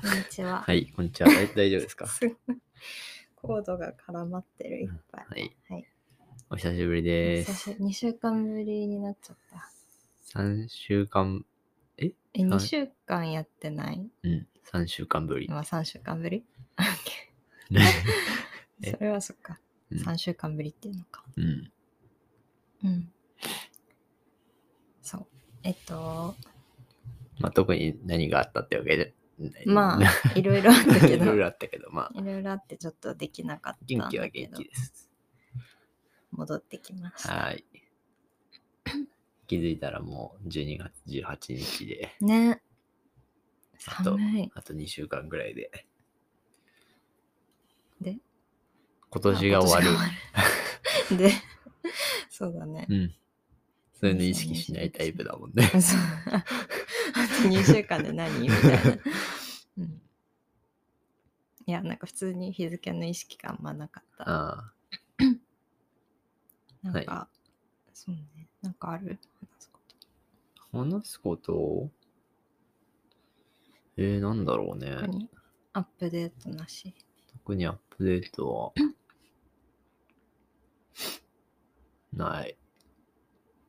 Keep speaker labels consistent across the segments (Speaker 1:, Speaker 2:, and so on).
Speaker 1: こんにちは。
Speaker 2: はい、こんにちは。大大丈夫ですか？
Speaker 1: コードが絡まってる、いっぱい。
Speaker 2: はい。
Speaker 1: はい。
Speaker 2: お久しぶりです。
Speaker 1: 2週間ぶりになっちゃった。
Speaker 2: 3週間、
Speaker 1: え、
Speaker 2: はい
Speaker 1: 2週間やってない？
Speaker 2: うん、3週間ぶり。
Speaker 1: 今3週間ぶり？
Speaker 2: え？
Speaker 1: それはそっか。
Speaker 2: うん
Speaker 1: 3週間ぶりっていうのか。
Speaker 2: うん。
Speaker 1: うん。そう。えっと、
Speaker 2: まあ、特に何があったってわけで。
Speaker 1: まあ、いろいろあったけ
Speaker 2: い
Speaker 1: ど、
Speaker 2: ろい
Speaker 1: い
Speaker 2: ろあったけど、まあ、
Speaker 1: ろいろあってちょっとできなかった。
Speaker 2: 元気は元気です。
Speaker 1: 戻ってきました。
Speaker 2: はい。気づいたらもう12月18日で、
Speaker 1: ね。
Speaker 2: あと。あと2週間ぐらいで、
Speaker 1: で、
Speaker 2: 今年が終わる。
Speaker 1: わるで、そうだね。
Speaker 2: うん。そういうの意識しないタイプだもんね。
Speaker 1: あと2週間で何？みたいな。うん、いや、なんか普通に日付の意識があんまなかった。
Speaker 2: ああ、
Speaker 1: なんか、そうね。なんかある？話すこと
Speaker 2: 話すこと？えー、なんだろうね。
Speaker 1: 特にアップデートなし。
Speaker 2: 特にアップデートは、ない。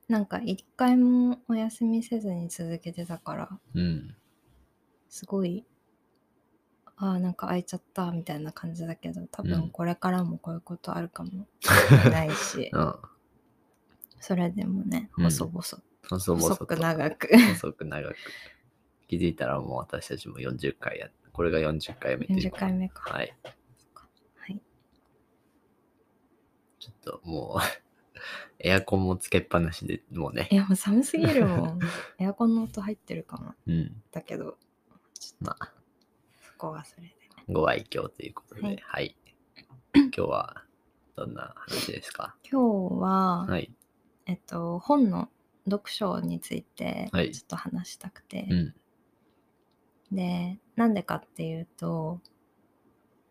Speaker 1: なんか一回もお休みせずに続けてたから、
Speaker 2: うん。
Speaker 1: すごい、ああ、なんか空いちゃったみたいな感じだけど、多
Speaker 2: うん
Speaker 1: 分これからもこういうことあるかもしれ ないし、
Speaker 2: うん。
Speaker 1: それでもね、
Speaker 2: うん
Speaker 1: 細々、
Speaker 2: 細。
Speaker 1: く長く。
Speaker 2: 細く長く。気づいたらもう私たちも40回やっこれが40回目っていう
Speaker 1: 40回目か。
Speaker 2: はい。
Speaker 1: はい。
Speaker 2: ちょっともう、エアコンもつけっぱなしでもうね
Speaker 1: い。や、もう寒すぎるもん。エアコンの音入ってるかも。
Speaker 2: うん。
Speaker 1: だけど、ちょっ
Speaker 2: まあ、
Speaker 1: とそこはそれでね。
Speaker 2: ご愛嬌ということで、
Speaker 1: は
Speaker 2: はいい。今日はどんな話ですか？
Speaker 1: 今日は、
Speaker 2: はい。
Speaker 1: えっと、本の読書について
Speaker 2: はい
Speaker 1: ちょっと話したくて、
Speaker 2: うん。
Speaker 1: で、なんでかっていうと、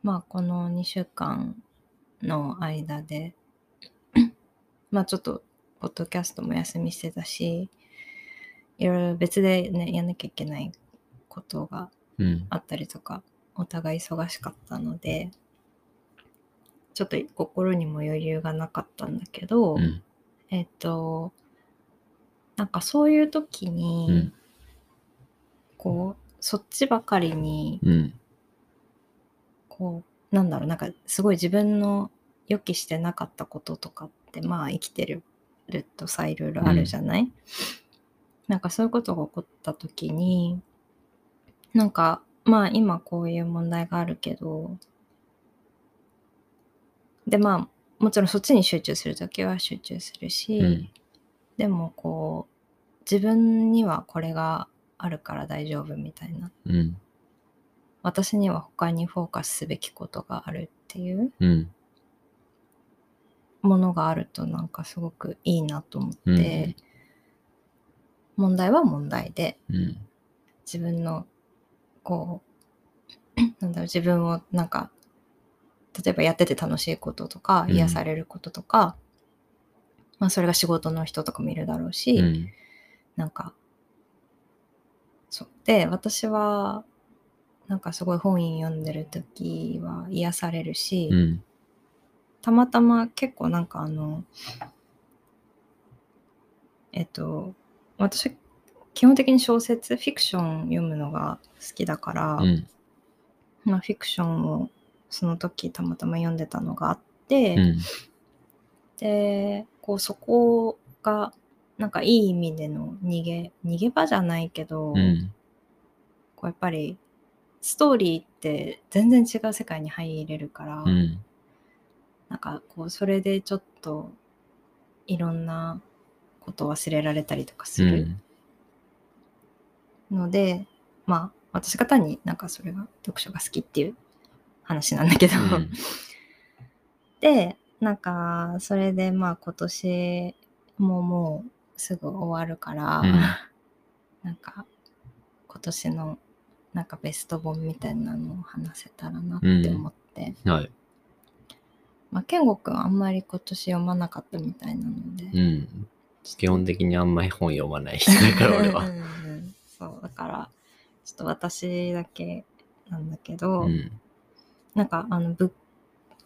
Speaker 1: まあ、この2週間の間で、まあ、ちょっと、ポッドキャストも休みしてたし、いろいろ別でね、やんなきゃいけないことが
Speaker 2: うん。
Speaker 1: あったりとか、お互い忙しかったので、ちょっと心にも余裕がなかったんだけど、
Speaker 2: うん。
Speaker 1: えっと、なんかそういう時に、
Speaker 2: うん。
Speaker 1: こう、そっちばかりに、
Speaker 2: うん。
Speaker 1: こう、なんだろう、なんかすごい自分の予期してなかったこととかって、まあ生きてるとさ、いろいろあるじゃない、なんかそういうことが起こった時に、なんか、まあ今こういう問題があるけど、でまあ、もちろんそっちに集中するときは集中するし、
Speaker 2: うん
Speaker 1: でもこう、自分にはこれがあるから大丈夫みたいな。
Speaker 2: うん。
Speaker 1: 私には他にフォーカスすべきことがあるっていう
Speaker 2: うん。
Speaker 1: ものがあるとなんかすごくいいなと思って、
Speaker 2: うん
Speaker 1: 問題は問題で
Speaker 2: うん。
Speaker 1: 自分のこう なんだろう自分をなんか例えばやってて楽しいこととか
Speaker 2: うん
Speaker 1: 癒されることとか、まあそれが仕事の人とかもいるだろうし、
Speaker 2: うん。
Speaker 1: なんかそうで私はなんかすごい本読んでる時は癒されるし、
Speaker 2: うん。
Speaker 1: たまたま結構なんかあの、えっと、私、基本的に小説、フィクション読むのが好きだから、
Speaker 2: うん。
Speaker 1: まあ、フィクションをその時たまたま読んでたのがあって、
Speaker 2: うん。
Speaker 1: で、こうそこが、なんかいい意味での逃げ、逃げ場じゃないけど、
Speaker 2: うん。
Speaker 1: こうやっぱりストーリーって全然違う世界に入れるから、
Speaker 2: うん。
Speaker 1: なんかこうそれでちょっといろんなことを忘れられたりとかするので、まあ私が単になんかそれが読書が好きっていう話なんだけど、
Speaker 2: うん。
Speaker 1: でなんかそれでまあ今年ももうすぐ終わるから、
Speaker 2: うん。
Speaker 1: なんか今年のなんかベスト本みたいなのを話せたらなって思って、
Speaker 2: はい。
Speaker 1: まあ健吾くんはあんまり今年読まなかったみたいなので、
Speaker 2: うん。基本的にあんまり本読まない人だから 俺は。
Speaker 1: うんうんうんそうだからちょっと私だけなんだけど、
Speaker 2: うん。
Speaker 1: なんかあのブ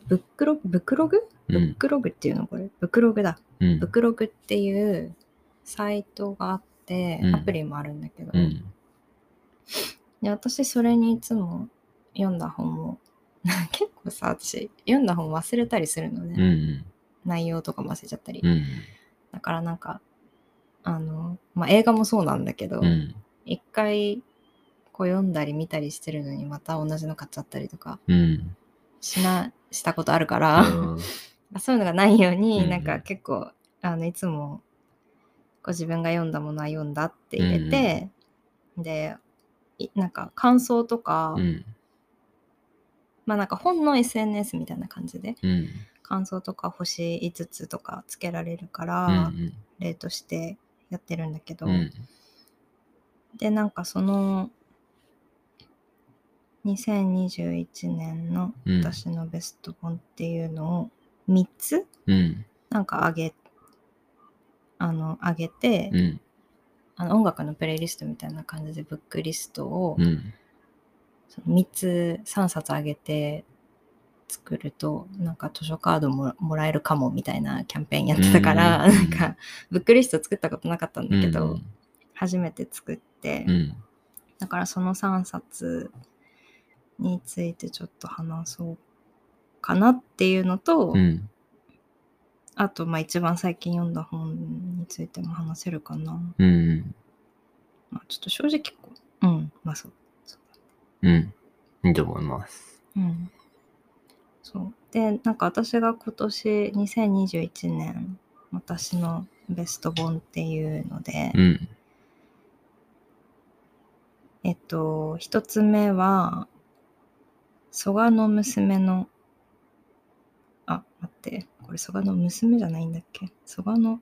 Speaker 1: ブックログブックログブッ
Speaker 2: うん。
Speaker 1: クログっていうのこれ？ブックログだ
Speaker 2: うん
Speaker 1: ブックログっていうサイトがあって、
Speaker 2: うん
Speaker 1: アプリもあるんだけど、
Speaker 2: うん。
Speaker 1: で私それにいつも読んだ本を 結構さ私読んだ本忘れたりするのね、
Speaker 2: うん。
Speaker 1: 内容とかも忘れちゃったり、
Speaker 2: うん。
Speaker 1: だからなんかあの、まあ、映画もそうなんだけど、
Speaker 2: うん。
Speaker 1: 一回こう読んだり見たりしてるのにまた同じの買っちゃったりとか
Speaker 2: うん。
Speaker 1: しなしたことあるから、そういうのがないように、
Speaker 2: うん
Speaker 1: なんか結構あのいつもこう自分が読んだものは読んだって入れて、でいなんか感想とか、
Speaker 2: うん。
Speaker 1: まあなんか本の SNS みたいな感じで
Speaker 2: うん。
Speaker 1: 感想とか星5つとかつけられるか
Speaker 2: う
Speaker 1: ら、
Speaker 2: ん。
Speaker 1: 例としてやってるんだけど、
Speaker 2: うん。
Speaker 1: でなんかその2021年の
Speaker 2: うん。
Speaker 1: 私のベスト本っていうのを3つ？
Speaker 2: うん。
Speaker 1: なんか上げあの上げて、
Speaker 2: うん。
Speaker 1: あの音楽のプレイリストみたいな感じでブックリストを
Speaker 2: うん。
Speaker 1: その3つ3冊上げて作るとなんか図書カードももらえるかもみたいなキャンペーンやってたから、
Speaker 2: うん
Speaker 1: なんかブックリスト作ったことなかったんだけど、
Speaker 2: うん
Speaker 1: 初めて作って、
Speaker 2: うん。
Speaker 1: だからその3冊についてちょっと話そうかなっていうのと、
Speaker 2: うん。
Speaker 1: あとまあ一番最近読んだ本についても話せるかな。
Speaker 2: うん。
Speaker 1: まあちょっと正直こう、うん、まあそう。
Speaker 2: うん。いいと思います。
Speaker 1: うん。そう。で、なんか私が今年2021年、私のベスト本っていうので、
Speaker 2: うん。
Speaker 1: えっと、一つ目は、蘇我の娘の、あ、待って、これ蘇我の娘じゃないんだっけ？蘇我の、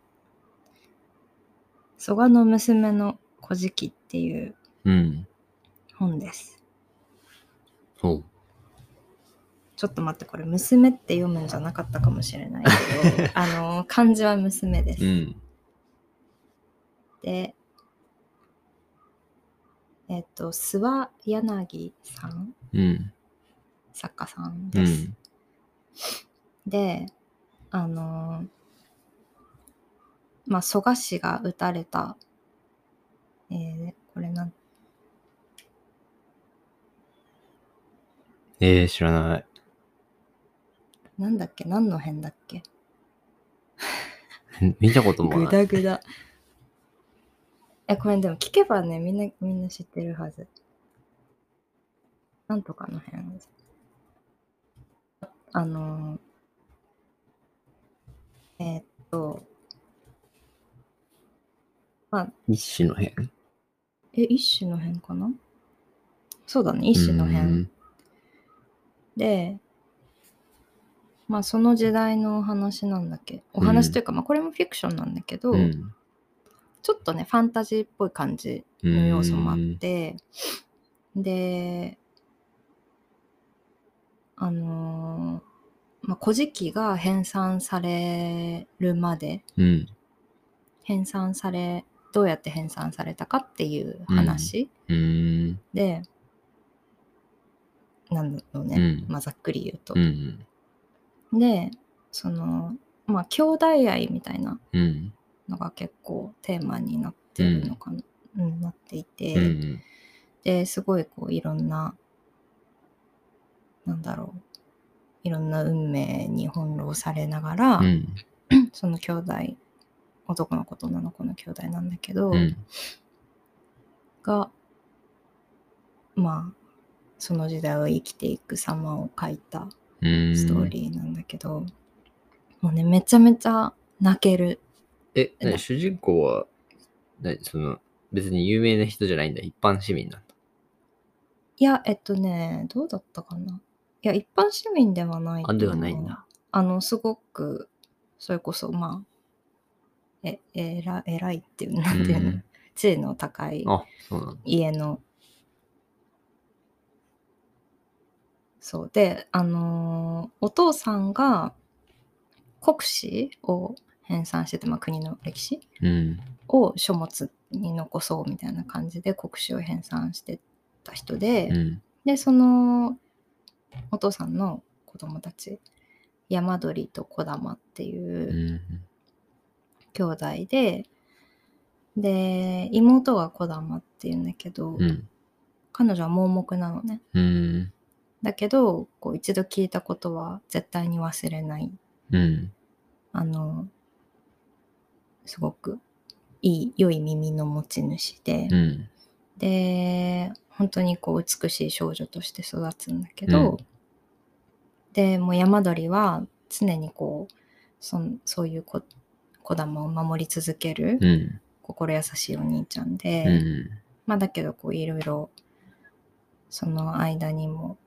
Speaker 1: 蘇我の娘の古事記っていう
Speaker 2: うん。
Speaker 1: 本です。
Speaker 2: そう。
Speaker 1: ちょっと待って、これ娘って読むんじゃなかったかもしれないけど、あの、漢字は娘です。
Speaker 2: うん。
Speaker 1: で、えっと、諏訪柳さん、
Speaker 2: うん。
Speaker 1: 作家さん
Speaker 2: う
Speaker 1: です。
Speaker 2: ん。
Speaker 1: で、あのまあ、蘇我氏が撃たれた、えーこれなん、
Speaker 2: えー、知らない。
Speaker 1: なんだっけ？何の辺だっけ？
Speaker 2: 見たことも
Speaker 1: ぐ
Speaker 2: ない。
Speaker 1: だぐだ。え、これでも聞けばね、みんな、みんな知ってるはず。なんとかの辺。あのーえーっと、まあ、
Speaker 2: 一種の辺？
Speaker 1: え、一種の辺かな？そうだね、一種の
Speaker 2: う
Speaker 1: 辺
Speaker 2: ん。
Speaker 1: で、まあその時代のお話なんだけ？ど、お話というか、まあこれもフィクションなんだけど、
Speaker 2: うん。
Speaker 1: ちょっとね、ファンタジーっぽい感じの要素もあって、で、あのーまあ、古事記が編纂されるまで、
Speaker 2: うん。
Speaker 1: 編纂され、どうやって編纂されたかっていう話
Speaker 2: うん。
Speaker 1: で、なんだろうね、
Speaker 2: うん
Speaker 1: まあざっくり言うと。
Speaker 2: うん。
Speaker 1: で、その、まあ兄弟愛みたいな
Speaker 2: うん。
Speaker 1: のが結構テーマになってるのかな、うんなっていて、
Speaker 2: うん。
Speaker 1: ですごいこういろんななんだろういろんな運命に翻弄されながら、
Speaker 2: うん。
Speaker 1: その兄弟男の子と女の子の兄弟なんだけど、
Speaker 2: うん。
Speaker 1: がまあその時代を生きていく様を描いた
Speaker 2: うん。
Speaker 1: ストーリーなんだけど、もうねめちゃめちゃ泣ける
Speaker 2: え、なに主人公は、なにその、別に有名な人じゃないんだ。一般市民なんだ。
Speaker 1: いやえっとねどうだったかないや一般市民ではないと
Speaker 2: あ、ではないんだ。
Speaker 1: あの、すごく、それこそ、まあ、え、えら、偉いっていう、なんていうの、
Speaker 2: うん
Speaker 1: 地位の高い。家の、そう。で、あのーお父さんが国史を編纂してて、まあ、国の歴史
Speaker 2: うん。
Speaker 1: を書物に残そうみたいな感じで国史を編纂してた人で、
Speaker 2: うん。
Speaker 1: でそのお父さんの子供たち山鳥と小玉っていううん兄弟で、で妹が小玉っていうんだけど、
Speaker 2: うん。
Speaker 1: 彼女は盲目なのね
Speaker 2: うん。
Speaker 1: だけどこう一度聞いたことは絶対に忘れない
Speaker 2: うん。
Speaker 1: あのすごくいい良い耳の持ち主で、
Speaker 2: うん。
Speaker 1: で本当にこう美しい少女として育つんだけど、
Speaker 2: うん
Speaker 1: でもう山鳥は常にこうそんそういう子子玉を守り続ける
Speaker 2: うん。
Speaker 1: 心優しいお兄ちゃんで、
Speaker 2: うん。
Speaker 1: まあだけどこういろいろその間にも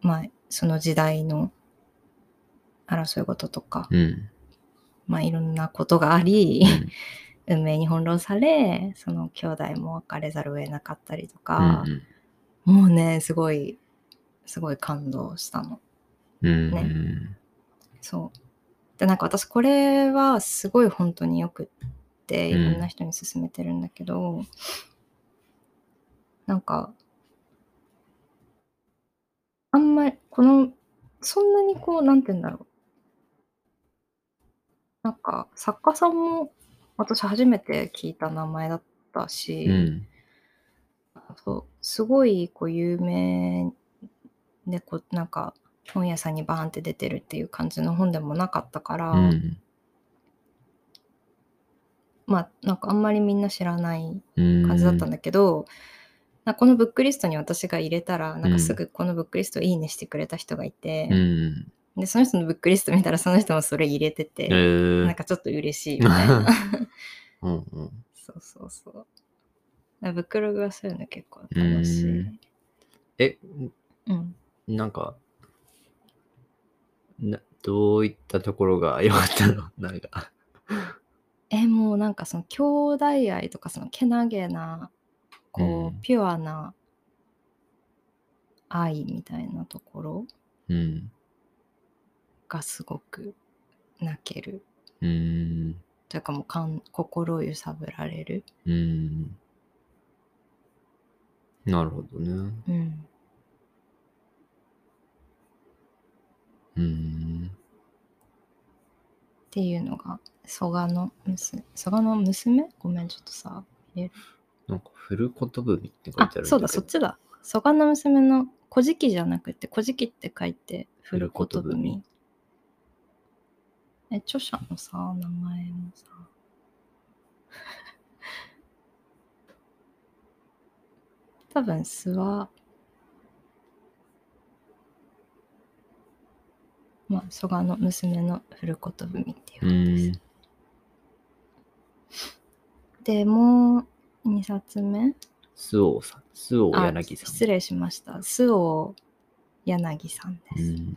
Speaker 1: まあその時代の争い事とか、
Speaker 2: うん。
Speaker 1: まあいろんなことがあり、運命に翻弄されその兄弟も別れざるを得なかったりとか、もうねすごいすごい感動したの。
Speaker 2: うん。
Speaker 1: ね
Speaker 2: うん。
Speaker 1: そう。でなんか私これはすごい本当によくっていろんな人に勧めてるんだけど、なんかあんまりこのそんなにこうなんて言うんだろうなんか作家さんも私初めて聞いた名前だったし、
Speaker 2: うん。
Speaker 1: そうすごいこう有名でこうなんか本屋さんにバーンって出てるっていう感じの本でもなかったから、
Speaker 2: うん。
Speaker 1: まあなんかあんまりみんな知らない
Speaker 2: うん。
Speaker 1: 感じだったんだけど、なんかこのブックリストに私が入れたらなんかすぐこのブックリストいいねしてくれた人がいて、
Speaker 2: うん。
Speaker 1: でその人のブックリスト見たらその人もそれ入れてて、
Speaker 2: えー。
Speaker 1: なんかちょっと嬉しいみたいな。
Speaker 2: うんうん。
Speaker 1: そうそうそう。ブックログはそういうの結構楽しい、
Speaker 2: うん。え、
Speaker 1: うん、
Speaker 2: なんか、などういったところが良かったの？なんか。
Speaker 1: えもうなんかその兄弟愛とかそのけなげなこう、
Speaker 2: うん。
Speaker 1: ピュアな愛みたいなところ？
Speaker 2: うん。
Speaker 1: がすごく泣ける
Speaker 2: うん。
Speaker 1: というかもうかん心揺さぶられる、
Speaker 2: うん。なるほどね。
Speaker 1: うん、
Speaker 2: うん。
Speaker 1: っていうのが蘇我の娘蘇我の娘？ごめんちょっとさ
Speaker 2: なんか、フルコトブミって書いてある。
Speaker 1: あそうだそっちだ蘇我の娘の「古事記」じゃなくて「古事記」って書いて「古ことぶみ」え著者のさ名前もさ 多分諏訪まあ蘇我の娘の古ことぶみっていう
Speaker 2: う
Speaker 1: 本です
Speaker 2: ん。
Speaker 1: でもう2冊目
Speaker 2: 周防さん。周防
Speaker 1: あ
Speaker 2: 柳さん。
Speaker 1: 失礼しました周防柳さんです、
Speaker 2: うん。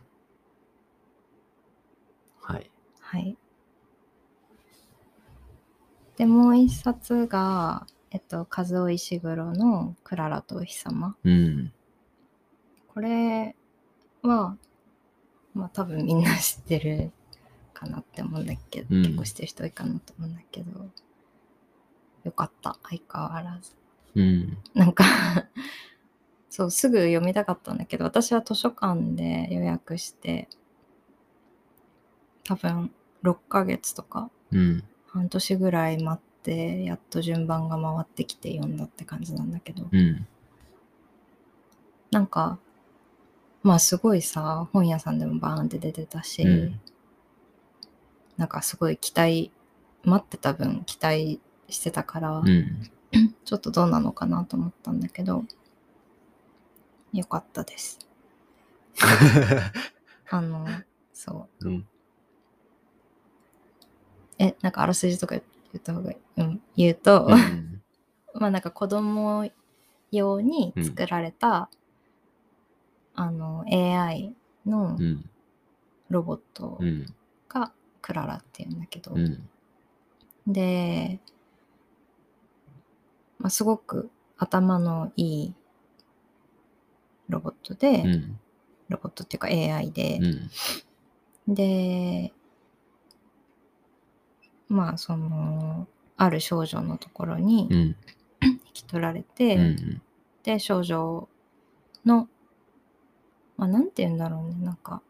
Speaker 2: はい。
Speaker 1: はい。でもう一冊がえっと和尾石黒の「クララとお日様。
Speaker 2: うん。」
Speaker 1: これはまあ多分みんな知ってるかなって思うんだけど、
Speaker 2: うん。
Speaker 1: 結構知ってる人多いかなと思うんだけどよかった。相変わらず。
Speaker 2: うん。
Speaker 1: なんか そうすぐ読みたかったんだけど私は図書館で予約して多分6ヶ月とか
Speaker 2: うん。
Speaker 1: 半年ぐらい待ってやっと順番が回ってきて読んだって感じなんだけど
Speaker 2: うん。
Speaker 1: なんかまあすごいさ本屋さんでもバーンって出てたし、
Speaker 2: うん
Speaker 1: なんかすごい期待待ってた分期待してたから、
Speaker 2: うん。
Speaker 1: ちょっとどうなのかなと思ったんだけどよかったです あのそう
Speaker 2: うん。
Speaker 1: えなんかあらすじとか言った方がいい、うん、言うと、
Speaker 2: うん
Speaker 1: まあなんか子供用に作られた、あの AI の
Speaker 2: うん。
Speaker 1: ロボット
Speaker 2: うん。
Speaker 1: がクララっていうんだけど、
Speaker 2: うん。
Speaker 1: で、まあ、すごく頭のいいロボットで、
Speaker 2: うん。
Speaker 1: ロボットっていうか AI で
Speaker 2: う、ん。
Speaker 1: でまあそのある少女のところに
Speaker 2: うん。
Speaker 1: 引き取られて、
Speaker 2: うん。
Speaker 1: で少女のまあなんて言うんだろうねなんか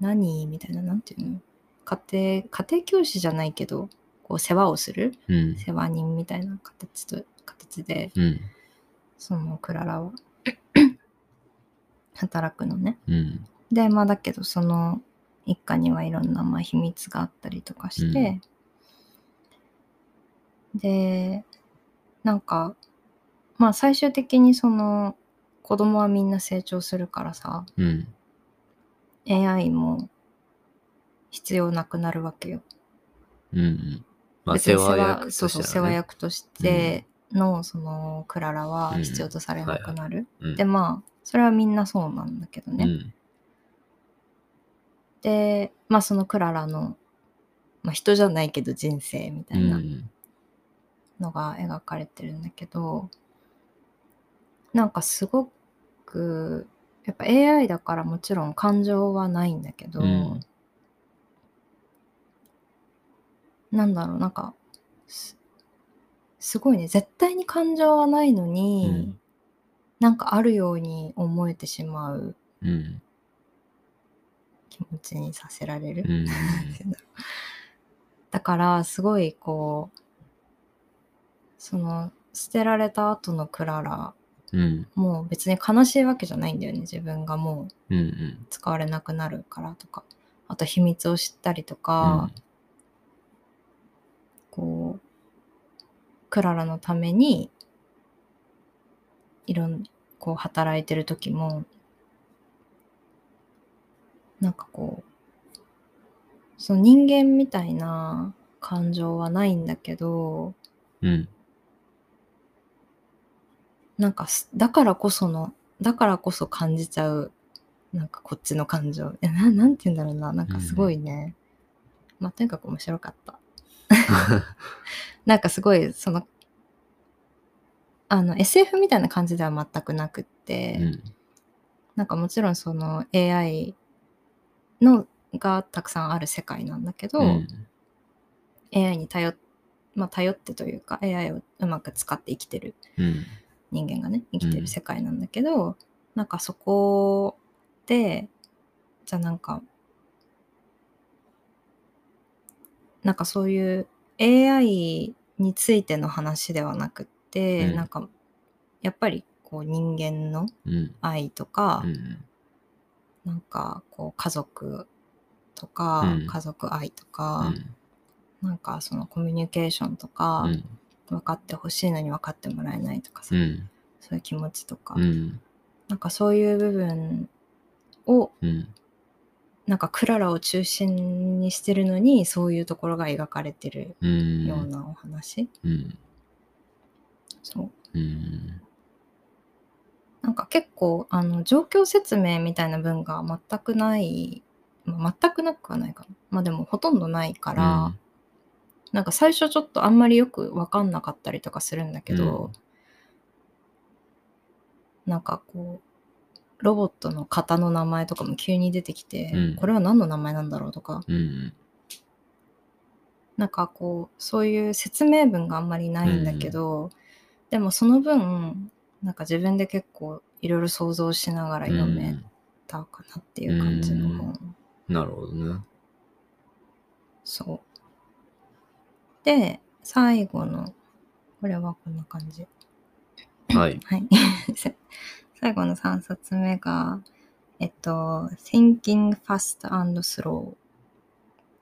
Speaker 1: 何？みたいななんていうの？家庭家庭教師じゃないけどこう世話をする
Speaker 2: うん。
Speaker 1: 世話人みたいな形と形で
Speaker 2: うん。
Speaker 1: そのクララは 働くのね。
Speaker 2: うん。
Speaker 1: でまあだけどその一家にはいろんなまあ秘密があったりとかして、でなんかまあ最終的にその子供はみんな成長するからさ
Speaker 2: うん。
Speaker 1: AI も必要なくなるわけよ。
Speaker 2: うんうん。まあ、世話役としてはね
Speaker 1: そうそう世話役としての、そのクララは
Speaker 2: うん
Speaker 1: 必要とされなくなる。
Speaker 2: うん
Speaker 1: でまあそれはみんなそうなんだけどね。
Speaker 2: うん。
Speaker 1: でまあそのクララの、まあ、人じゃないけど人生みた
Speaker 2: う
Speaker 1: いなんのが描かれてるんだけど、なんかすごくやっぱ AI だからもちろん感情はないんだけど、
Speaker 2: うん
Speaker 1: なんだろうなんかすすごいね絶対に感情はないのに、
Speaker 2: うん
Speaker 1: なんかあるように思えてしまう
Speaker 2: うん。
Speaker 1: 気持ちにさせられる。
Speaker 2: うん。
Speaker 1: だからすごいこうその捨てられた後のクララ
Speaker 2: うん。
Speaker 1: もう別に悲しいわけじゃないんだよね自分がもう。使われなくなるからとかあと秘密を知ったりとか、こうクララのためにいろんこう働いてる時もなんかこうその人間みたいな感情はないんだけど
Speaker 2: うん。
Speaker 1: なんかすだからこそのだからこそ感じちゃうなんかこっちの感情。えななんて言うんだろうな。なんかすごいね、まあとにかく面白かった。なんかすごいそのあの SF みたいな感じでは全くなくって、
Speaker 2: うん。
Speaker 1: なんかもちろんその AI のがたくさんある世界なんだけど、
Speaker 2: うん。
Speaker 1: AI に頼っ,、まあ、頼ってというか AI をうまく使って生きてる
Speaker 2: うん。
Speaker 1: 人間がね生きて
Speaker 2: うん
Speaker 1: る世界なんだけど、なんかそこでじゃあなんかなんかそういう AI についての話ではなくって、
Speaker 2: うん
Speaker 1: なんかやっぱりこう人間の
Speaker 2: うん。
Speaker 1: 愛とか、
Speaker 2: うん。
Speaker 1: なんかこう家族とか、
Speaker 2: うん
Speaker 1: 家族愛と
Speaker 2: う
Speaker 1: か、
Speaker 2: ん。
Speaker 1: なんかそのコミュニケーションとか、
Speaker 2: うん。
Speaker 1: 分かってほしいのに分かってもらえないとかさ、
Speaker 2: うん。
Speaker 1: そういう気持ちとか、
Speaker 2: うん。
Speaker 1: なんかそういう部分を
Speaker 2: うん。
Speaker 1: なんかクララを中心にしてるのにそういうところが描かれてる
Speaker 2: うん。
Speaker 1: ようなお話、
Speaker 2: うん。
Speaker 1: そう
Speaker 2: うん。
Speaker 1: なんか結構あの状況説明みたいな文が全くない、まあ全くなくはないかな。まあでもほとんどないから、なんか最初ちょっとあんまりよく分かんなかったりとかするんだけど、なんかこうロボットの型の名前とかも急に出てきて、
Speaker 2: うん。
Speaker 1: これは何の名前なんだろうとか。
Speaker 2: うん。
Speaker 1: なんかこうそういう説明文があんまりないんだけど、でもその分なんか自分で結構いろいろ想像しながら読めたかなっていう感じの本、
Speaker 2: なるほどね。
Speaker 1: そうで最後のこれはこんな感じ
Speaker 2: はい。
Speaker 1: はい。最後の3冊目が、えっと、Thinking Fast and Slow。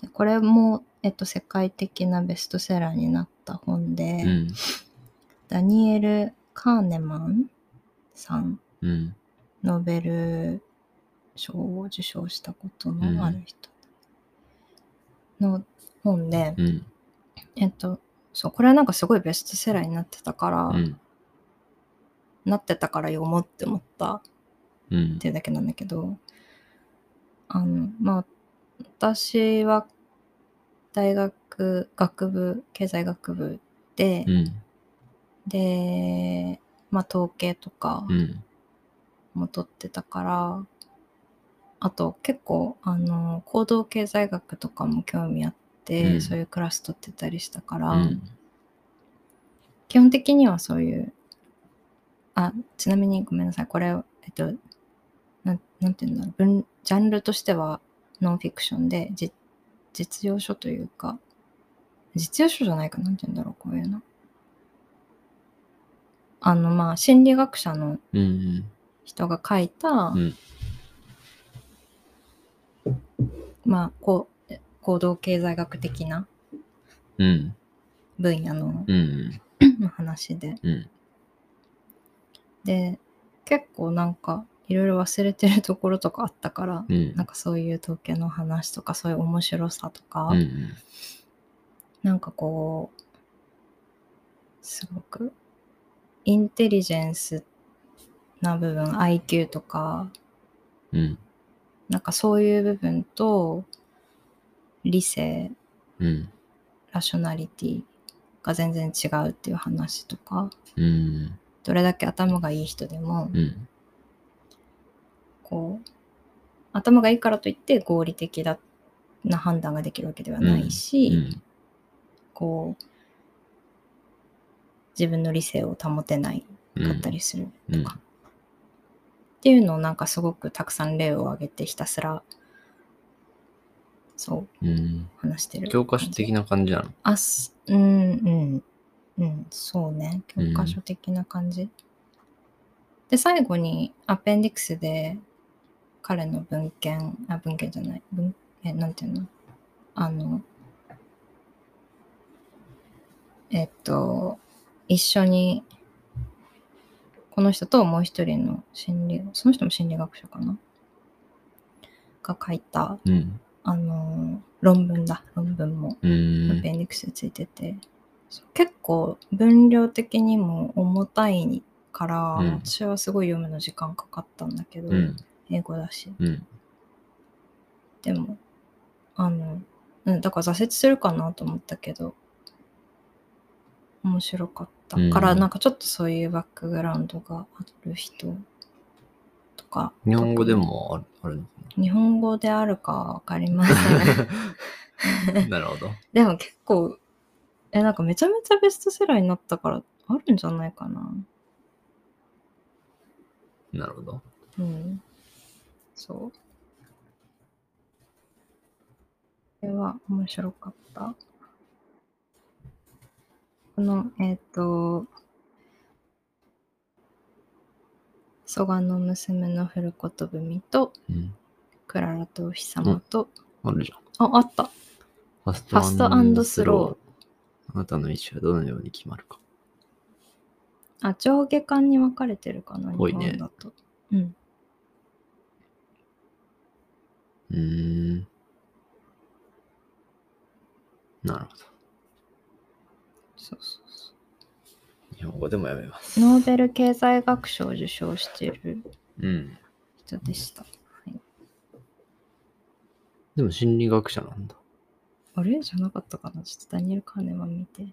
Speaker 1: でこれも、えっと、世界的なベストセラーになった本で、
Speaker 2: うん。
Speaker 1: ダニエル・カーネマンさん、
Speaker 2: うん。
Speaker 1: ノーベル賞を受賞したことのある人の本で、
Speaker 2: うん。
Speaker 1: えっと、そう、これはなんかすごいベストセラーになってたから、
Speaker 2: うん。
Speaker 1: なってたから読もうって思った
Speaker 2: うん
Speaker 1: っ。ていうだけなんだけどあのまあ私は大学学部経済学部で、
Speaker 2: うん。
Speaker 1: でまあ統計とか
Speaker 2: うん。
Speaker 1: も取ってたから、あと結構あの行動経済学とかも興味あって、
Speaker 2: うん
Speaker 1: そういうクラス取ってたりしたから、
Speaker 2: うん。
Speaker 1: 基本的にはそういうあ、ちなみにごめんなさい。これ、えっと、なんなんていうんだろう文。ジャンルとしてはノンフィクションで、じ実用書というか、実用書じゃないかなんて言うんだろう、こういうの。あの、まあ、心理学者の
Speaker 2: うん。
Speaker 1: 人が書いた、
Speaker 2: うん。
Speaker 1: まあ、こう、行動経済学的な
Speaker 2: うん。
Speaker 1: 分野の
Speaker 2: うん。
Speaker 1: 話で。
Speaker 2: うん。
Speaker 1: で、結構なんか、いろいろ忘れてるところとかあったから、
Speaker 2: うん。
Speaker 1: なんかそういう統計の話とか、そういう面白さとか、
Speaker 2: うん。
Speaker 1: なんかこう、すごく、インテリジェンスな部分、IQ とか、
Speaker 2: うん。
Speaker 1: なんかそういう部分と、理性、
Speaker 2: うん。
Speaker 1: ラショナリティが全然違うっていう話とか、
Speaker 2: うん。
Speaker 1: どれだけ頭がいい人でも、
Speaker 2: うん。
Speaker 1: こう、頭がいいからといって合理的だな判断ができるわけではないし、
Speaker 2: うん。
Speaker 1: こう、自分の理性を保てないかったりする
Speaker 2: うん。
Speaker 1: とか、っていうのをなんかすごくたくさん例を挙げてひたすら、そう、
Speaker 2: うん。
Speaker 1: 話してる。
Speaker 2: 教科書的な感じなの？
Speaker 1: あ、すうん、うん、うん、そうね。教科書的な感じ。で、最後にアペンディクスで彼の文献、あ、文献じゃない、文え、なんていうの？あの、えっと、一緒に、この人ともう一人の心理、その人も心理学者かな？が書いた、
Speaker 2: うん。
Speaker 1: あの、論文だ、論文も。
Speaker 2: うん。
Speaker 1: アペンディクスついてて、結構分量的にも重たいから、
Speaker 2: うん
Speaker 1: 私はすごい読むの時間かかったんだけど、
Speaker 2: うん。
Speaker 1: 英語だし
Speaker 2: うん。
Speaker 1: でもあの、うん、だから挫折するかなと思ったけど面白かったから、
Speaker 2: うん
Speaker 1: なんかちょっとそういうバックグラウンドがある人とか
Speaker 2: 日本語でもあるあるのか
Speaker 1: 日本語であるかわかりません
Speaker 2: な なるほど。
Speaker 1: でも結構、え、なんかめちゃめちゃベストセラーになったから、あるんじゃないかな。
Speaker 2: なるほど。
Speaker 1: うん。そう。これは面白かった。この、えっ、と、蘇我の娘の古言文と、
Speaker 2: うん。
Speaker 1: クララとお日様と、
Speaker 2: あるじゃん。
Speaker 1: あ、あった。
Speaker 2: ファス
Speaker 1: トスロ
Speaker 2: ー。あなたの意思はどのように決まるか。
Speaker 1: あ、上下巻に分かれてるかな、日
Speaker 2: 多い
Speaker 1: だと。うん。
Speaker 2: うーん。なるほど。
Speaker 1: そうそうそ
Speaker 2: 日本語でもやめます。
Speaker 1: う。ノーベル経済学賞を受賞している
Speaker 2: うん。
Speaker 1: 人でした。はい、
Speaker 2: でも心理学者なんだ。
Speaker 1: あれ？じゃなかったかな？ちょっとダニエル・カーネマン見て。
Speaker 2: うん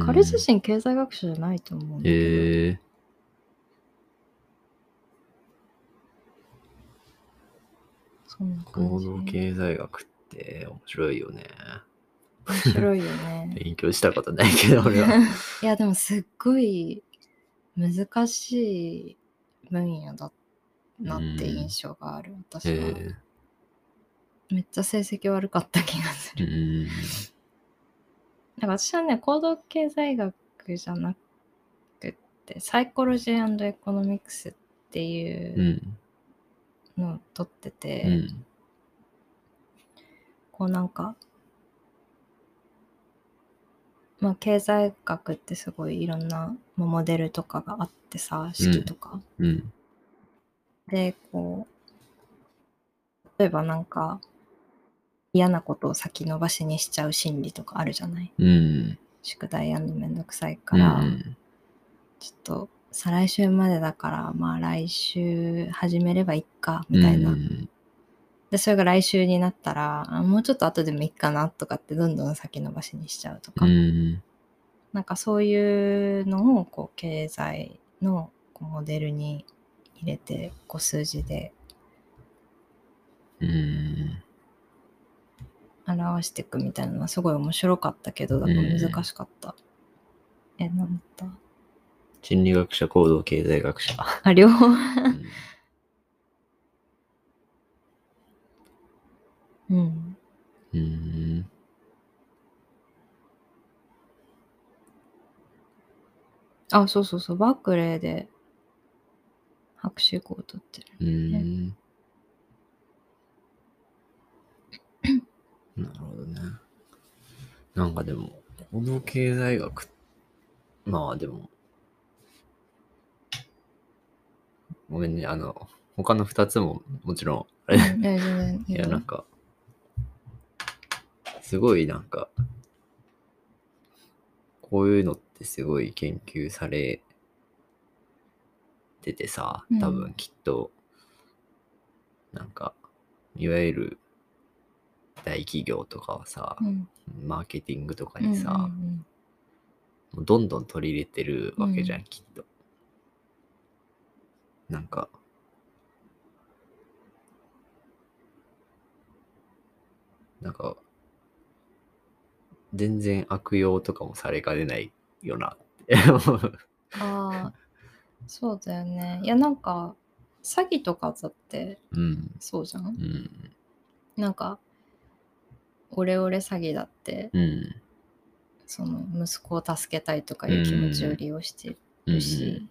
Speaker 1: 彼自身経済学者じゃないと思うんだけど。
Speaker 2: へえ
Speaker 1: そんな
Speaker 2: 行
Speaker 1: 感じ。
Speaker 2: 動経済学って面白いよね。
Speaker 1: 面白いよね。
Speaker 2: 勉強したことないけど、俺は。
Speaker 1: いや、でもすっごい難しい分野だなって印象がある、私は。
Speaker 2: へえ
Speaker 1: めっちゃ成績悪かった気がす
Speaker 2: う
Speaker 1: る。
Speaker 2: ん。
Speaker 1: なんか私はね、行動経済学じゃなくって、 psychology economics っていううんのを取ってて、
Speaker 2: うん。
Speaker 1: こうなんか、まあ経済学ってすごいいろんなまあモデルとかがあってさ、式とか。
Speaker 2: うん。
Speaker 1: で、こう、例えばなんか、嫌なことを先延ばしにしちゃう心理とかあるじゃない？
Speaker 2: うん。
Speaker 1: 宿題やるのめんどくさいから、
Speaker 2: うん
Speaker 1: ちょっと再来週までだから、まあ来週始めればいいか、みたいな。
Speaker 2: うん
Speaker 1: で、それが来週になったら、あもうちょっと後でもいいかなとかってどんどん先延ばしにしちゃうとか、
Speaker 2: うん。
Speaker 1: なんかそういうのをこう経済のモデルに入れて、こう数字で
Speaker 2: うん。
Speaker 1: 表していくみたいなのはすごい面白かったけど、だから難しかった。え、なんだった？
Speaker 2: 心理学者、行動経済学者。
Speaker 1: あ、両方。
Speaker 2: うん
Speaker 1: うん。
Speaker 2: うーん。
Speaker 1: あ、そうそうそう、バークレーで博士号を取ってる。
Speaker 2: うーん。なるほどね。なんかでも、行動経済学、まあでも、ごめんね、あの、他の二つももちろん、あれ、
Speaker 1: うんいや、
Speaker 2: なんか、すごいなんか、こういうのってすごい研究されててさ
Speaker 1: うん、
Speaker 2: 多分きっと、なんか、いわゆる大企業とかはさ、
Speaker 1: うん。
Speaker 2: マーケティングとか
Speaker 1: うん
Speaker 2: にさ、
Speaker 1: うん。
Speaker 2: もうどんどん取り入れてるわけじゃん。きっと。なんか、なんか、全然悪用とかもされかねないよなって。
Speaker 1: ああ、そうだよね。いや、なんか、詐欺とかだって
Speaker 2: うん。
Speaker 1: そうじゃん？
Speaker 2: うん。
Speaker 1: なんか、オレオレ詐欺だって、
Speaker 2: うん。
Speaker 1: その息子を助けたいとかいう気持ちを利用してるし、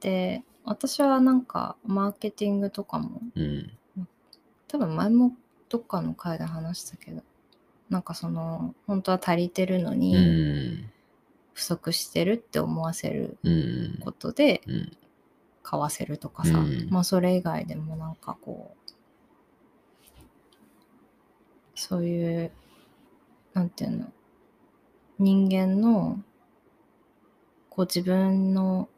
Speaker 1: で、私はなんか、マーケティングとかも、
Speaker 2: うん。
Speaker 1: 多分前もどっかの回で話したけど、なんかその、本当は足りてるの
Speaker 2: う
Speaker 1: に、
Speaker 2: ん。
Speaker 1: 不足してるって思わせる
Speaker 2: うん。
Speaker 1: ことで、
Speaker 2: うん。
Speaker 1: 買わせるとかさ、
Speaker 2: うん
Speaker 1: まあそれ以外でもなんかこうそういうなんていうの人間のこう自分の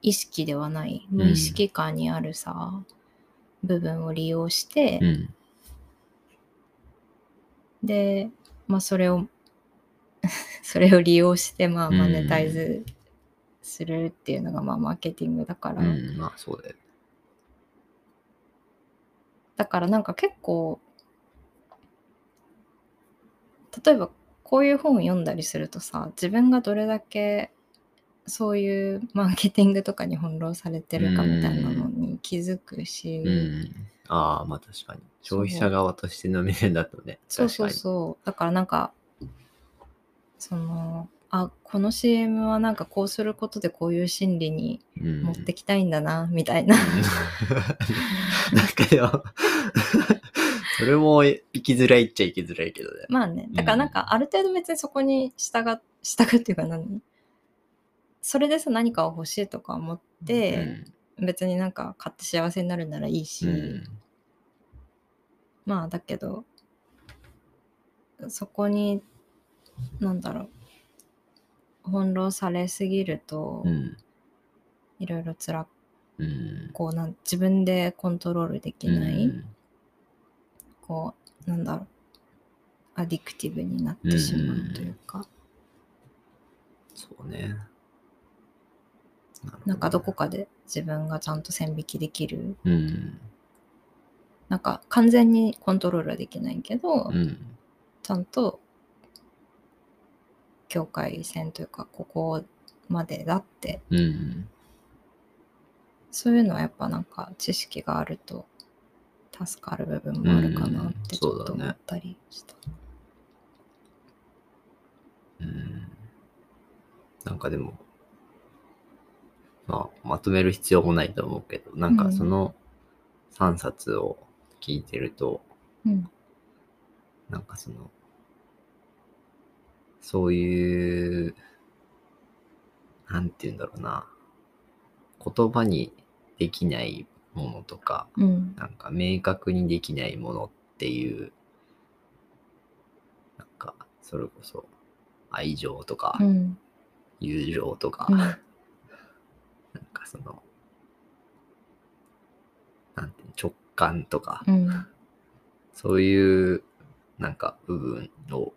Speaker 1: 意識ではない無意識下にあるさ、部分を利用して、
Speaker 2: うん。
Speaker 1: でまあそれを それを利用してまあ
Speaker 2: うん
Speaker 1: マネタイズするっていうのがまあマーケティングだから、
Speaker 2: うん。まあそうだよ。
Speaker 1: だからなんか結構例えばこういう本を読んだりするとさ自分がどれだけそういうマーケティングとかに翻弄されてるかみたいなのに気づくし、
Speaker 2: うん。ああ、まあ確かに。消費者側としての目線だとね。
Speaker 1: そう。そうそうだからなんかそのあこの CM はなんかこうすることでこういう心理に持ってきたいんだな、みたいな。
Speaker 2: なん。かでも、それも生きづらいっちゃ生きづらいけどね。
Speaker 1: まあね。だからなんかある程度別にそこに従っ従うっていうか何？それでさ何かを欲しいとか思って、別になんか買って幸せになるならいいし、
Speaker 2: うん、うん
Speaker 1: まあだけどそこになんだろう翻弄されすぎると、
Speaker 2: うん。
Speaker 1: いろいろつら
Speaker 2: うん。
Speaker 1: こうなん自分でコントロールできない、
Speaker 2: うん。
Speaker 1: こうなんだろうアディクティブになってしまうというか、
Speaker 2: そうね。るほど
Speaker 1: なんかどこかで自分がちゃんと線引きできる
Speaker 2: うん。
Speaker 1: なんか完全にコントロールはできないけど、
Speaker 2: うん。
Speaker 1: ちゃんと境界線というかここまでだって
Speaker 2: うん。
Speaker 1: そういうのはやっぱなんか知識があると助かる部分もあるかなってちょっと思ったりした。
Speaker 2: うん。なんかでも、まあ、まとめる必要もないと思うけど、なんかその3冊を聞いてると、
Speaker 1: うん。
Speaker 2: なんかその、そういう、なんて言うんだろうな、言葉にできないものとか、
Speaker 1: うん。
Speaker 2: なんか明確にできないものっていう、なんか、それこそ、愛情とか
Speaker 1: う、ん。
Speaker 2: 友情とか、
Speaker 1: うん。
Speaker 2: なんかその、直感とか、
Speaker 1: うん。
Speaker 2: そういう、なんか部分を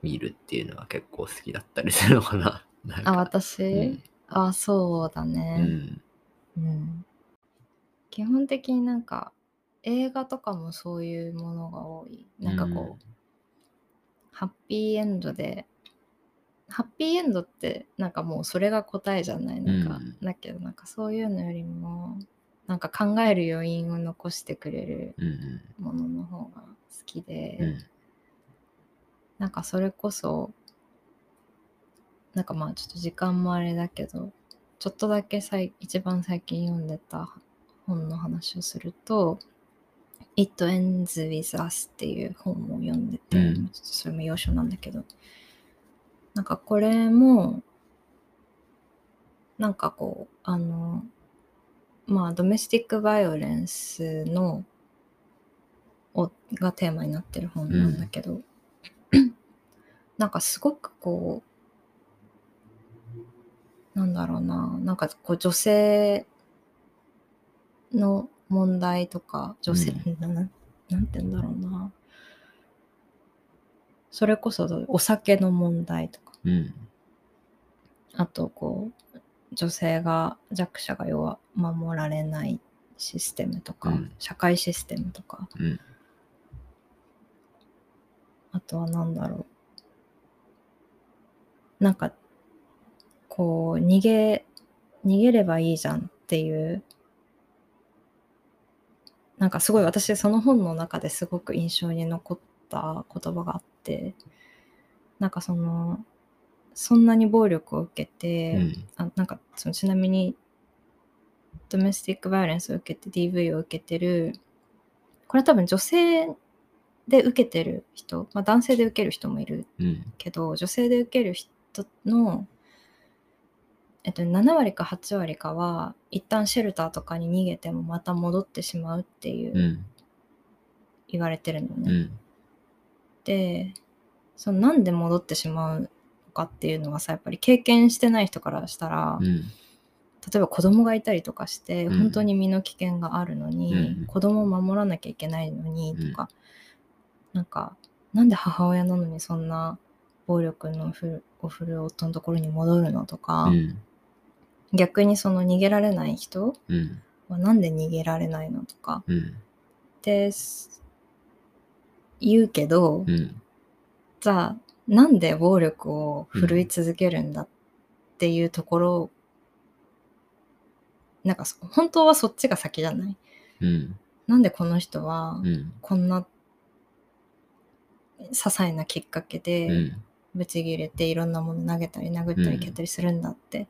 Speaker 2: 見るっていうのは結構好きだったりするのかな。なんか。
Speaker 1: あ私、
Speaker 2: うん。
Speaker 1: あそうだ
Speaker 2: う
Speaker 1: ね、
Speaker 2: ん。
Speaker 1: うん。基本的になんか映画とかもそういうものが多い。なんかこう、ハッピーエンドで、ハッピーエンドってなんかもうそれが答えじゃない。なんか、
Speaker 2: うん。
Speaker 1: だけどなんかそういうのよりもなんか考える余韻を残してくれるものの方が好きで、
Speaker 2: うん。
Speaker 1: なんかそれこそなんかまあちょっと時間もあれだけどちょっとだけさい一番最近読んでた本の話をすると「It Ends With Us」っていう本を読んでて、
Speaker 2: うん。
Speaker 1: それも要所なんだけどなんかこれもなんかこうあのまあドメスティックバイオレンスのをがテーマになってる本なんだけど、なんかすごくこうなんだろうななんかこう女性の問題とか女性、ななんなんて言うんだろうな。それこそお酒の問題とか。
Speaker 2: うん。
Speaker 1: あとこう女性が弱者が弱守られないシステムとか、
Speaker 2: うん。
Speaker 1: 社会システムとか。
Speaker 2: うん。
Speaker 1: あとは何だろう。なんかこう逃げ逃げればいいじゃんっていう。なんかすごい私その本の中ですごく印象に残った言葉があって。なんかそのそんなに暴力を受けて、
Speaker 2: うん。
Speaker 1: あなんかそのちなみにドメスティックバイオレンスを受けて DV を受けてるこれは多分女性で受けてる人、まあ、男性で受ける人もいる
Speaker 2: うん。
Speaker 1: けど女性で受ける人の、えっと、7割か8割かは一旦シェルターとかに逃げてもまた戻ってしまうっていう、
Speaker 2: うん。
Speaker 1: 言われてるのね。
Speaker 2: うん。
Speaker 1: でそのなんで戻ってしまうのかっていうのはさやっぱり経験してない人からしたら、
Speaker 2: うん。
Speaker 1: 例えば子供がいたりとかして、
Speaker 2: うん。
Speaker 1: 本当に身の危険があるのに、
Speaker 2: うん。
Speaker 1: 子供を守らなきゃいけないのにとか、なんかなんで母親なのにそんな暴力のふるを振る夫のところに戻るのとか、
Speaker 2: うん。
Speaker 1: 逆にその逃げられない人
Speaker 2: うん。
Speaker 1: はなんで逃げられないのとか
Speaker 2: うん。
Speaker 1: ってす言うけど、
Speaker 2: うん。
Speaker 1: じゃあなんで暴力を振るい続けるんだっていうところ、なんかそ本当はそっちが先じゃない？
Speaker 2: うん。
Speaker 1: なんでこの人は
Speaker 2: うん。
Speaker 1: こんな些細なきっかけ
Speaker 2: う
Speaker 1: で
Speaker 2: ん。
Speaker 1: ブチギレていろんなもの投げたり殴った
Speaker 2: うん
Speaker 1: り蹴ったりするんだって、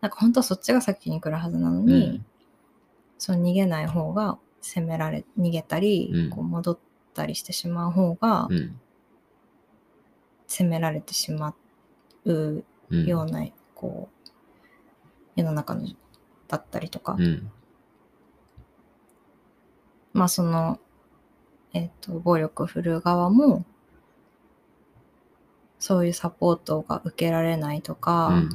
Speaker 1: なんか本当はそっちが先に来るはずなのに、その逃げない方が責められ逃げたり、
Speaker 2: うん。
Speaker 1: こう戻ったりしてしまう方が
Speaker 2: うん
Speaker 1: 責められてしまう
Speaker 2: うん。
Speaker 1: ような、こう世の中のだったりとか、
Speaker 2: うん。
Speaker 1: まあその、えっと暴力を振るう側もそういうサポートが受けられないとか、
Speaker 2: うん。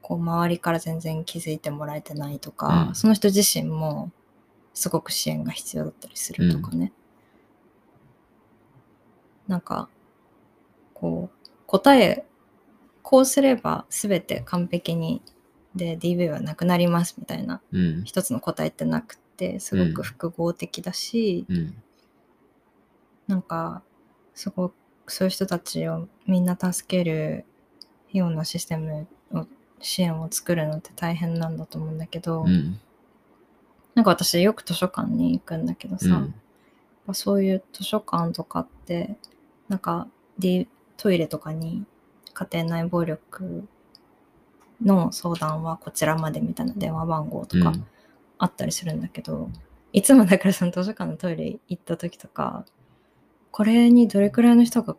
Speaker 1: こう周りから全然気づいてもらえてないとか、
Speaker 2: うん。
Speaker 1: その人自身もすごく支援が必要だったりするとかね、なんかこう答えこうすれば全て完璧にで DV はなくなりますみたいな
Speaker 2: うん。
Speaker 1: 一つの答えってなくてすごく複合的だし、
Speaker 2: うん。
Speaker 1: なんかすごくそういう人たちをみんな助けるようなシステムを支援を作るのって大変なんだと思うんだけど、
Speaker 2: うん。
Speaker 1: なんか私よく図書館に行くんだけどさ、
Speaker 2: うん。
Speaker 1: そういう図書館とかってなんか、D、トイレとかに家庭内暴力の相談はこちらまでみたいな電話番号とか
Speaker 2: うん。
Speaker 1: あったりするんだけど、いつもだからその図書館のトイレ行った時とかこれにどれくらいの人が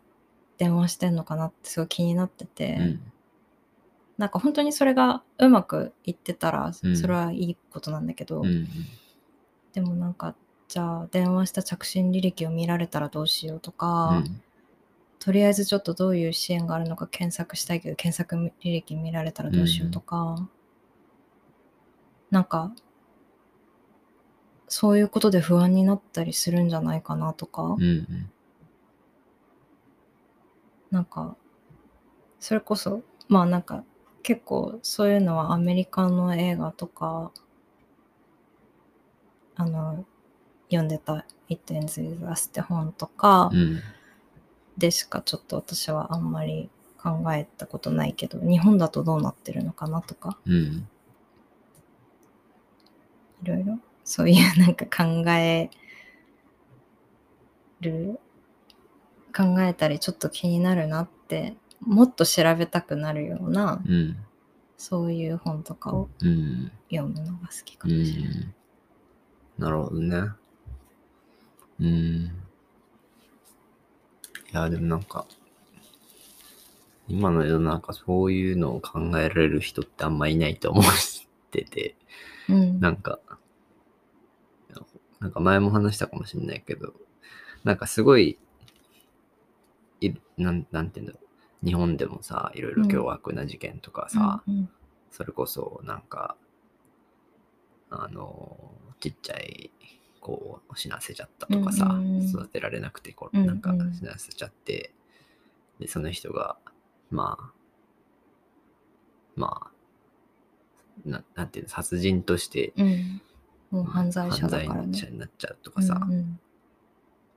Speaker 1: 電話してんのかなってすごい気になってて、
Speaker 2: うん。
Speaker 1: なんか本当にそれがうまくいってたら
Speaker 2: うん。
Speaker 1: それはいいことなんだけど、
Speaker 2: うん
Speaker 1: でもなんかじゃあ電話した着信履歴を見られたらどうしようとか、とりあえずちょっとどういう支援があるのか検索したいけど検索履歴見られたらどうしようとか、なんかそういうことで不安になったりするんじゃないかなとか、
Speaker 2: うんうん。
Speaker 1: なんかそれこそまあなんか結構そういうのはアメリカの映画とかあの読んでた「It Ends With Us」って本とか
Speaker 2: うん。
Speaker 1: でしかちょっと私はあんまり考えたことないけど日本だとどうなってるのかなとか
Speaker 2: うん。
Speaker 1: いろいろそういうなんか考える考えたりちょっと気になるなってもっと調べたくなるような
Speaker 2: うん。
Speaker 1: そういう本とかを
Speaker 2: うん。
Speaker 1: 読むのが好きか
Speaker 2: う
Speaker 1: もしれない。
Speaker 2: ん。なるほどね。うん。いや、でもなんか、今の世の中そういうのを考えられる人ってあんまいないと思ってて、
Speaker 1: うん。
Speaker 2: なんか、なんか前も話したかもしれないけど、なんかすごい、いなんなんていうんだろう。日本でもさ、いろいろ凶悪な事件とかさ、
Speaker 1: うん
Speaker 2: それこそなんか、あの、ちっちゃい子を死なせちゃったとかさ、
Speaker 1: うんうん。
Speaker 2: 育てられなくてこ
Speaker 1: うんうん。
Speaker 2: なんか死なせちゃって、で、その人が、まあ、まあ、ななんていうの、殺人として、
Speaker 1: うん。もう犯罪者だから
Speaker 2: 犯
Speaker 1: ね。
Speaker 2: 罪者になっちゃうとかさ、
Speaker 1: うんうん。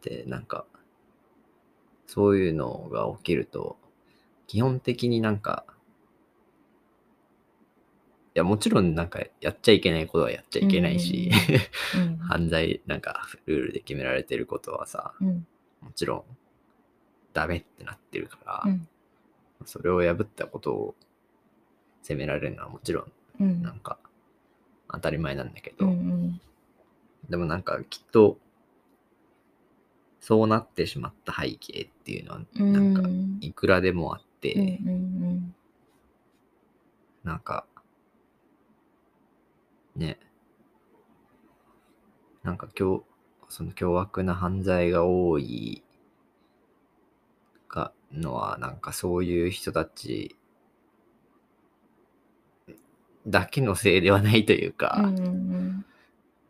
Speaker 2: で、なんか、そういうのが起きると、基本的になんか、いや、もちろんなんかやっちゃいけないことはやっちゃいけないし、
Speaker 1: うん
Speaker 2: 犯罪、なんかルールで決められてることはさ、
Speaker 1: うん。
Speaker 2: もちろんダメってなってるから、
Speaker 1: うん。
Speaker 2: それを破ったことを責められるのはもちろん
Speaker 1: うん。
Speaker 2: なんか当たり前なんだけど、
Speaker 1: うんうん。
Speaker 2: でもなんかきっとそうなってしまった背景っていうのは
Speaker 1: うん。
Speaker 2: なんか
Speaker 1: うん
Speaker 2: いくらでもあって、
Speaker 1: うんうん。
Speaker 2: なんかね。なんか今日その凶悪な犯罪が多いがのはなんかそういう人たちだけのせいではないというか、
Speaker 1: うんうんうん。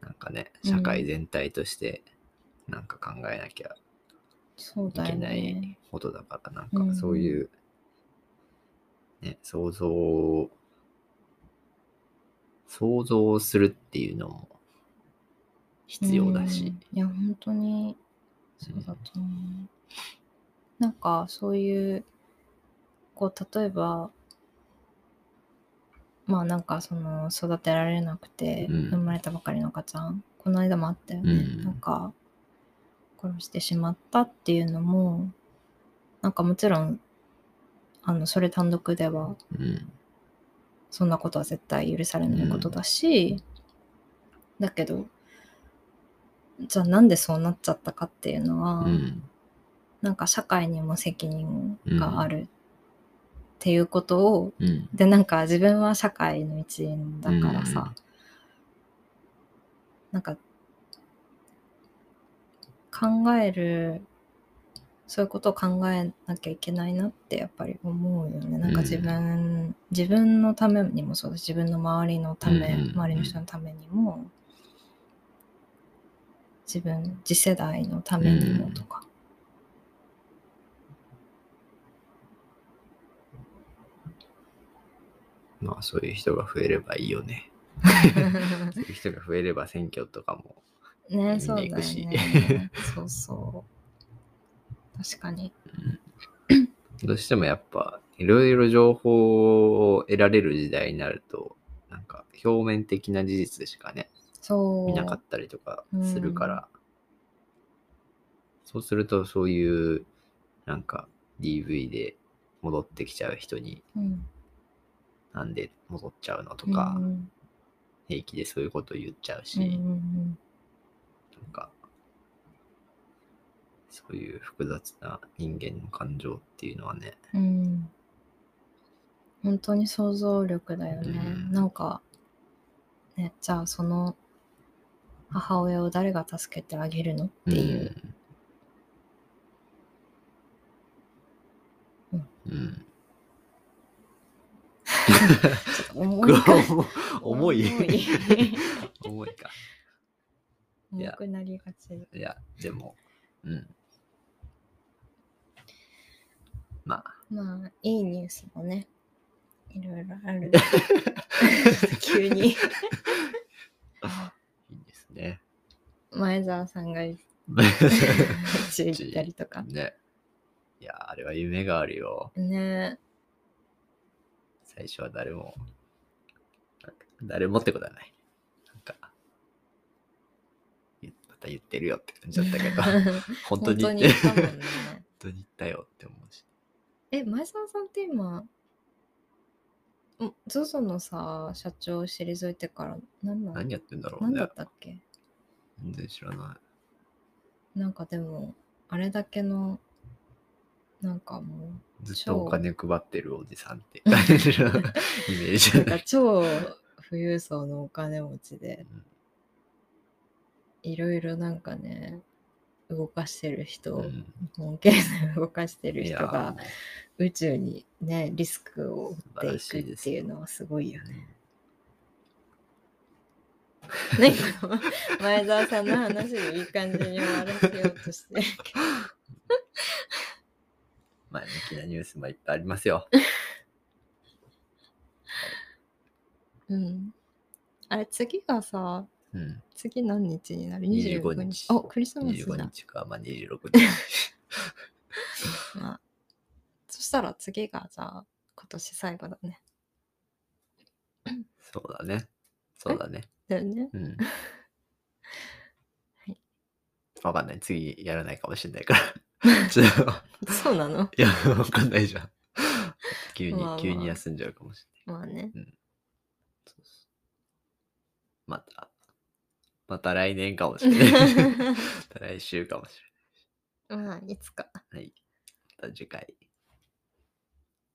Speaker 2: なんかね
Speaker 1: うん
Speaker 2: 社会全体としてなんか考えなきゃいけない
Speaker 1: ね。
Speaker 2: ことだから、なん
Speaker 1: うん
Speaker 2: かそういう、ね、想像、想像するっていうのも必要だし、
Speaker 1: うん。いや、本当にそうだと思う。なんか、そういう、こう、例えば、まあなんかその育てられなくて
Speaker 2: うん。
Speaker 1: 生まれたばかりの赤ちゃん、この間もあったよね、
Speaker 2: うん。
Speaker 1: なんか殺してしまったっていうのもなんかもちろんあのそれ単独では
Speaker 2: うん、
Speaker 1: そんなことは絶対許されないことだし、だけどじゃあなんでそうなっちゃったかっていうのは、
Speaker 2: うん、
Speaker 1: なんか社会にも責任があるっていうことを、
Speaker 2: うん、
Speaker 1: でなんか自分は社会の一員だからさ、なんか考えるそういうことを考えなきゃいけないなってやっぱり思うよね。なんか自分、自分のためにもそうだし自分の周りのため、
Speaker 2: うんうん。うん
Speaker 1: 周りの人のためにも自分次世代のためにもとか、
Speaker 2: まあそういう人が増えればいいよね。そういう人が増えれば選挙とかも、
Speaker 1: ねそうだよね。そうそう確かに。
Speaker 2: どうしてもやっぱいろいろ情報を得られる時代になると、なんか表面的な事実でしかね、
Speaker 1: そう。
Speaker 2: 見なかったりとかするから、そうするとそういうなんか DV で戻ってきちゃう人に
Speaker 1: うん。
Speaker 2: なんで戻っちゃうのとか、
Speaker 1: うん
Speaker 2: 平気でそういうこと言っちゃうし、
Speaker 1: うんうん
Speaker 2: なんかそういう複雑な人間の感情っていうのはね、
Speaker 1: うん。うん本当に想像力だよね、
Speaker 2: うん。
Speaker 1: なんかねじゃあその母親を誰が助けてあげるのっていう、
Speaker 2: うん。うん。
Speaker 1: ちょっと重いか。
Speaker 2: 重い。
Speaker 1: 重い
Speaker 2: か。
Speaker 1: 重くなりがち。
Speaker 2: いや、でも、うん。まあ、
Speaker 1: まあいいニュースもねいろいろある 急に
Speaker 2: いいですね。
Speaker 1: 前澤さんが宇宙行ったりとか。
Speaker 2: ね。いや、あれは夢があるよ。
Speaker 1: ね
Speaker 2: 最初は誰も、誰もってことはない。なんか、言また言ってるよって感じだったけど、本当に本
Speaker 1: ね。
Speaker 2: 当に言ったよって思うし。
Speaker 1: え、前澤さんって今、ん ZOZO のさ、社長を退いてから何なの
Speaker 2: 何やってんだろうね
Speaker 1: 何だっ。たっけ？
Speaker 2: 全然知らない。
Speaker 1: なんかでも、あれだけの、なんかも
Speaker 2: ずっとお金配ってるおじさんって イメージ
Speaker 1: う、なんか
Speaker 2: だね。
Speaker 1: 超富裕層のお金持ちで、
Speaker 2: うん
Speaker 1: いろいろなんかね、動かしてる人、
Speaker 2: うん
Speaker 1: 日本経済を動かしてる人が
Speaker 2: も
Speaker 1: 宇宙にね、リスクを負っていくっていうのはすごいよね。ね、前澤さんの話でいい感じに終わらせようとしてるけど。
Speaker 2: 前向きなニュースもいっぱいありますよ。
Speaker 1: うん。あれ、次がさ、
Speaker 2: うん。
Speaker 1: 次何日になる
Speaker 2: ？25
Speaker 1: ?25
Speaker 2: 日
Speaker 1: 日。あ、クリスマス
Speaker 2: 25
Speaker 1: だ。
Speaker 2: 日か、まあ26日。
Speaker 1: まあ、そしたら次がじゃあ、今年最後だね。
Speaker 2: そうだね。そうだね。
Speaker 1: だよね。
Speaker 2: うん。
Speaker 1: はい。
Speaker 2: わかんない。次やらないかもしれないから。ちょっと、
Speaker 1: そうなの？
Speaker 2: いや、わかんないじゃん。急に、
Speaker 1: まあまあ
Speaker 2: 急に休んじゃうかもし
Speaker 1: まあね。
Speaker 2: れない。そうそうまた、また来年かもしれない。また来週かもし
Speaker 1: まあ、いつか。
Speaker 2: れない。はい。また次回、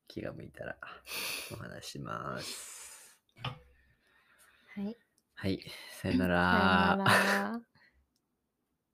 Speaker 2: 気が向いたらお話しします。
Speaker 1: はい。
Speaker 2: はい。さよな
Speaker 1: さよ
Speaker 2: ら
Speaker 1: な。ら。